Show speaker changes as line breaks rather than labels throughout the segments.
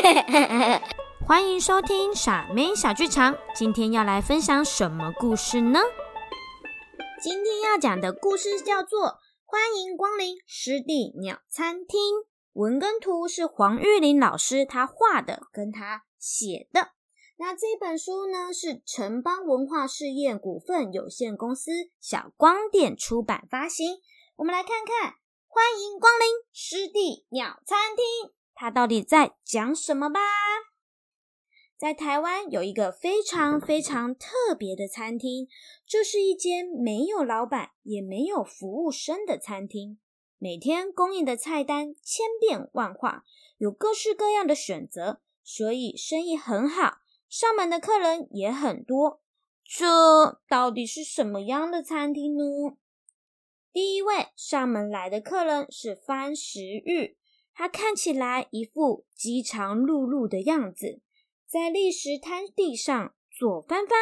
欢迎收听傻妹小剧场，今天要来分享什么故事呢？今天要讲的故事叫做《欢迎光临湿地鸟餐厅》，文跟图是黄玉玲老师他画的，跟他写的。那这本书呢是城邦文化事业股份有限公司小光点出版发行。我们来看看《欢迎光临湿地鸟餐厅》，它到底在讲什么吧？在台湾有一个非常非常特别的餐厅，这是一间没有老板也没有服务生的餐厅。每天供应的菜单千变万化，有各式各样的选择，所以生意很好，上门的客人也很多。这到底是什么样的餐厅呢？第一位上门来的客人是番石玉，他看起来一副饥肠辘辘的样子。在砾石滩地上左翻翻，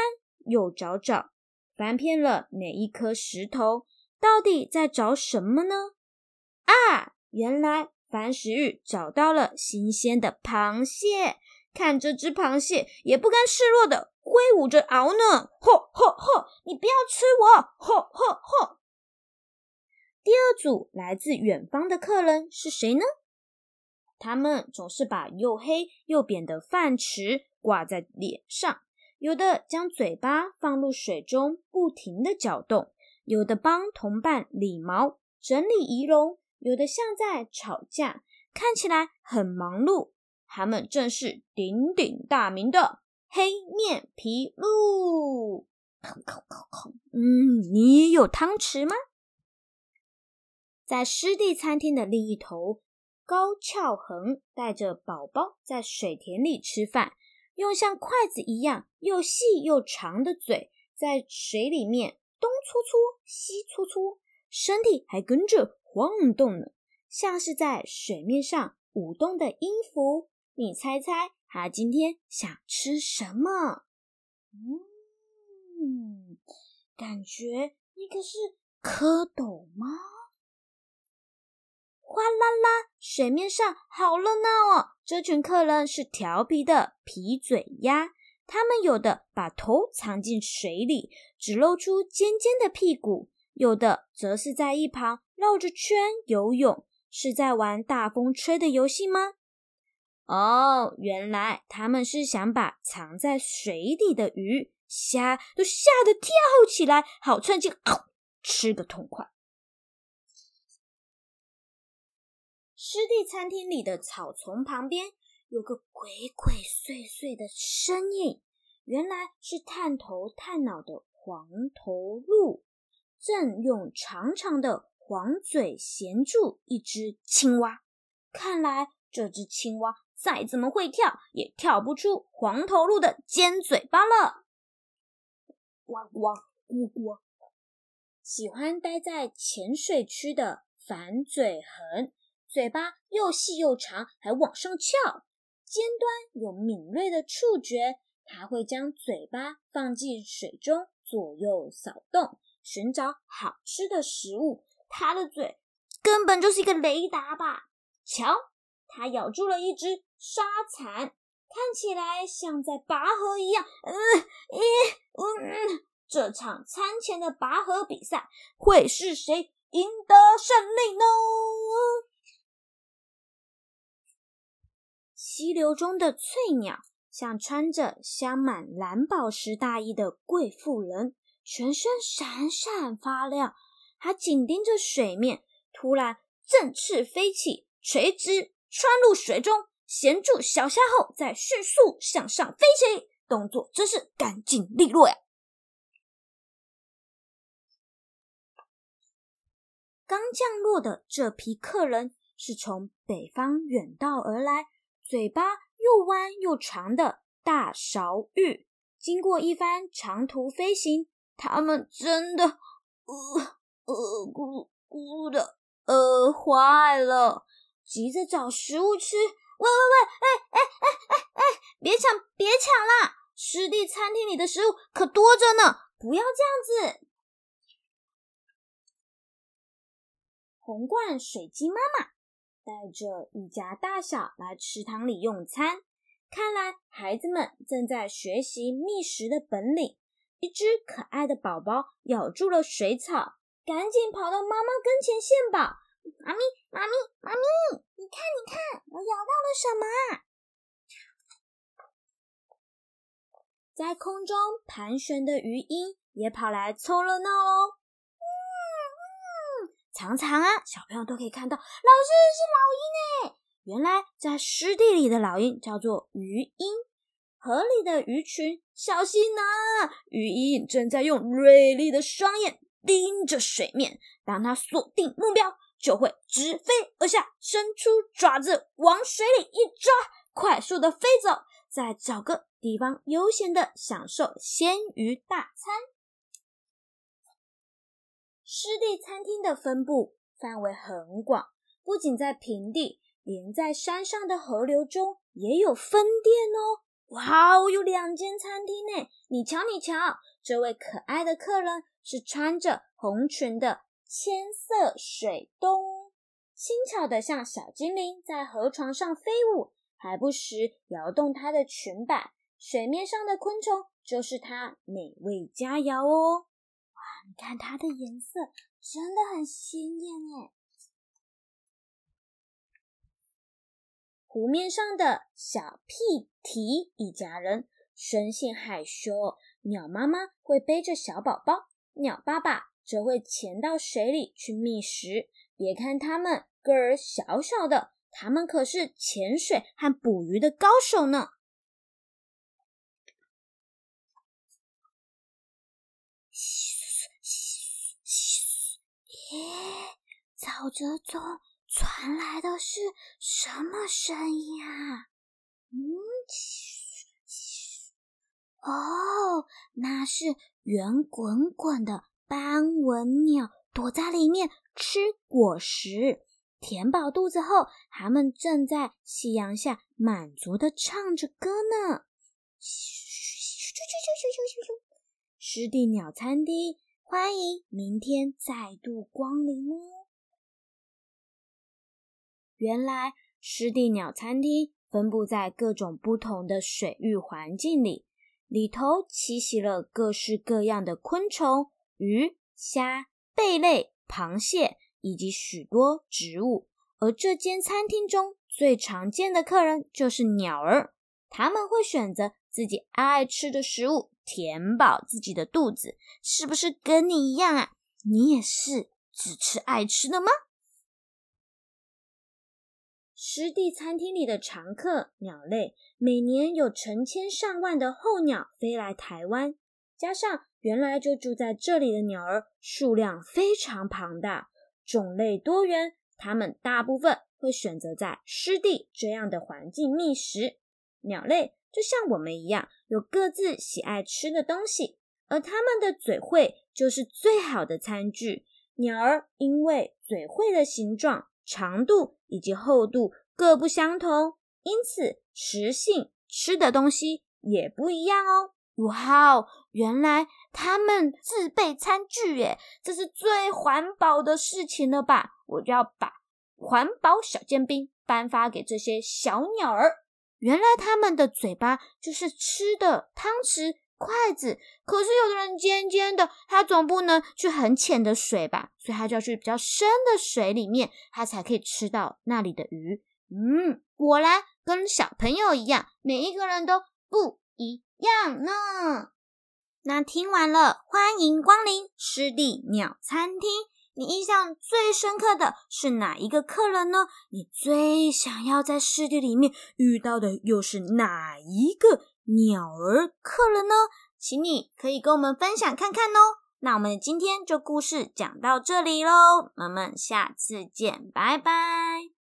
右找找，翻遍了每一颗石头，到底在找什么呢？啊，原来樊石玉找到了新鲜的螃蟹，看这只螃蟹也不甘示弱的挥舞着螯呢，吼吼吼！你不要吃我，吼吼吼！第二组来自远方的客人是谁呢？他们总是把又黑又扁的饭匙挂在脸上，有的将嘴巴放入水中，不停的搅动；有的帮同伴理毛、整理仪容；有的像在吵架，看起来很忙碌。他们正是鼎鼎大名的黑面皮鹿。嗯，你有汤匙吗？在湿地餐厅的另一头。高翘恒带着宝宝在水田里吃饭，用像筷子一样又细又长的嘴在水里面东搓搓西搓搓，身体还跟着晃动呢，像是在水面上舞动的音符。你猜猜他今天想吃什么？嗯，感觉那个是蝌蚪吗？哗啦啦，水面上好热闹哦！这群客人是调皮的皮嘴鸭，他们有的把头藏进水里，只露出尖尖的屁股；有的则是在一旁绕着圈游泳，是在玩大风吹的游戏吗？哦，原来他们是想把藏在水底的鱼虾都吓得跳起来，好趁机吃个痛快。湿地餐厅里的草丛旁边有个鬼鬼祟祟的身影，原来是探头探脑的黄头鹿，正用长长的黄嘴衔住一只青蛙。看来这只青蛙再怎么会跳，也跳不出黄头鹿的尖嘴巴了。呱呱咕咕，喜欢待在浅水区的反嘴痕。嘴巴又细又长，还往上翘，尖端有敏锐的触觉。它会将嘴巴放进水中，左右扫动，寻找好吃的食物。它的嘴根本就是一个雷达吧？瞧，它咬住了一只沙蚕，看起来像在拔河一样。嗯，咦，嗯，这场餐前的拔河比赛会是谁赢得胜利呢？溪流中的翠鸟像穿着镶满蓝宝石大衣的贵妇人，全身闪闪发亮。还紧盯着水面，突然振翅飞起，垂直穿入水中，衔住小虾后，再迅速向上飞起，动作真是干净利落呀！刚降落的这批客人是从北方远道而来。嘴巴又弯又长的大勺玉，经过一番长途飞行，他们真的饿饿咕咕的饿坏了，急着找食物吃。喂喂喂，哎哎哎哎哎，别抢别抢啦！湿地餐厅里的食物可多着呢，不要这样子。红罐水鸡妈妈带着一家大小来池塘里用餐。看来孩子们正在学习觅食的本领。一只可爱的宝宝咬住了水草，赶紧跑到妈妈跟前献宝。妈咪，妈咪，妈咪，你看，你看，我咬到了什么？在空中盘旋的鱼鹰也跑来凑热闹喽。常常啊，小朋友都可以看到，老师是老鹰哎。原来在湿地里的老鹰叫做鱼鹰，河里的鱼群小心呐！鱼鹰正在用锐利的双眼盯着水面，当它锁定目标，就会直飞而下，伸出爪子往水里一抓，快速的飞走，再找个地方悠闲的享受鲜鱼大餐。湿地餐厅的分布范围很广，不仅在平地。连在山上的河流中也有分店哦！哇哦，有两间餐厅呢！你瞧，你瞧，这位可爱的客人是穿着红裙的千色水东，轻巧的像小精灵在河床上飞舞，还不时摇动她的裙摆。水面上的昆虫就是她美味佳肴哦！看它的颜色真的很鲜艳哎！湖面上的小屁蹄一家人生性害羞，鸟妈妈会背着小宝宝，鸟爸爸则会潜到水里去觅食。别看它们个儿小小的，它们可是潜水和捕鱼的高手呢。耶，走着走。传来的是什么声音啊？嗯，哦，那是圆滚滚的斑纹鸟躲在里面吃果实，填饱肚子后，它们正在夕阳下满足的唱着歌呢。湿地鸟餐厅，欢迎明天再度光临哦。原来湿地鸟餐厅分布在各种不同的水域环境里，里头栖息了各式各样的昆虫、鱼、虾、贝类、螃蟹以及许多植物。而这间餐厅中最常见的客人就是鸟儿，他们会选择自己爱吃的食物填饱自己的肚子。是不是跟你一样啊？你也是只吃爱吃的吗？湿地餐厅里的常客鸟类，每年有成千上万的候鸟飞来台湾，加上原来就住在这里的鸟儿数量非常庞大，种类多元，它们大部分会选择在湿地这样的环境觅食。鸟类就像我们一样，有各自喜爱吃的东西，而它们的嘴喙就是最好的餐具。鸟儿因为嘴喙的形状。长度以及厚度各不相同，因此食性吃的东西也不一样哦。哇哦，原来他们自备餐具耶，这是最环保的事情了吧？我就要把环保小尖兵颁发给这些小鸟儿。原来他们的嘴巴就是吃的汤匙。筷子，可是有的人尖尖的，他总不能去很浅的水吧，所以他就要去比较深的水里面，他才可以吃到那里的鱼。嗯，果然跟小朋友一样，每一个人都不一样呢。那听完了，欢迎光临湿地鸟餐厅。你印象最深刻的是哪一个客人呢？你最想要在世界里面遇到的又是哪一个？鸟儿客人呢？请你可以跟我们分享看看哦。那我们今天就故事讲到这里喽，我们下次见，拜拜。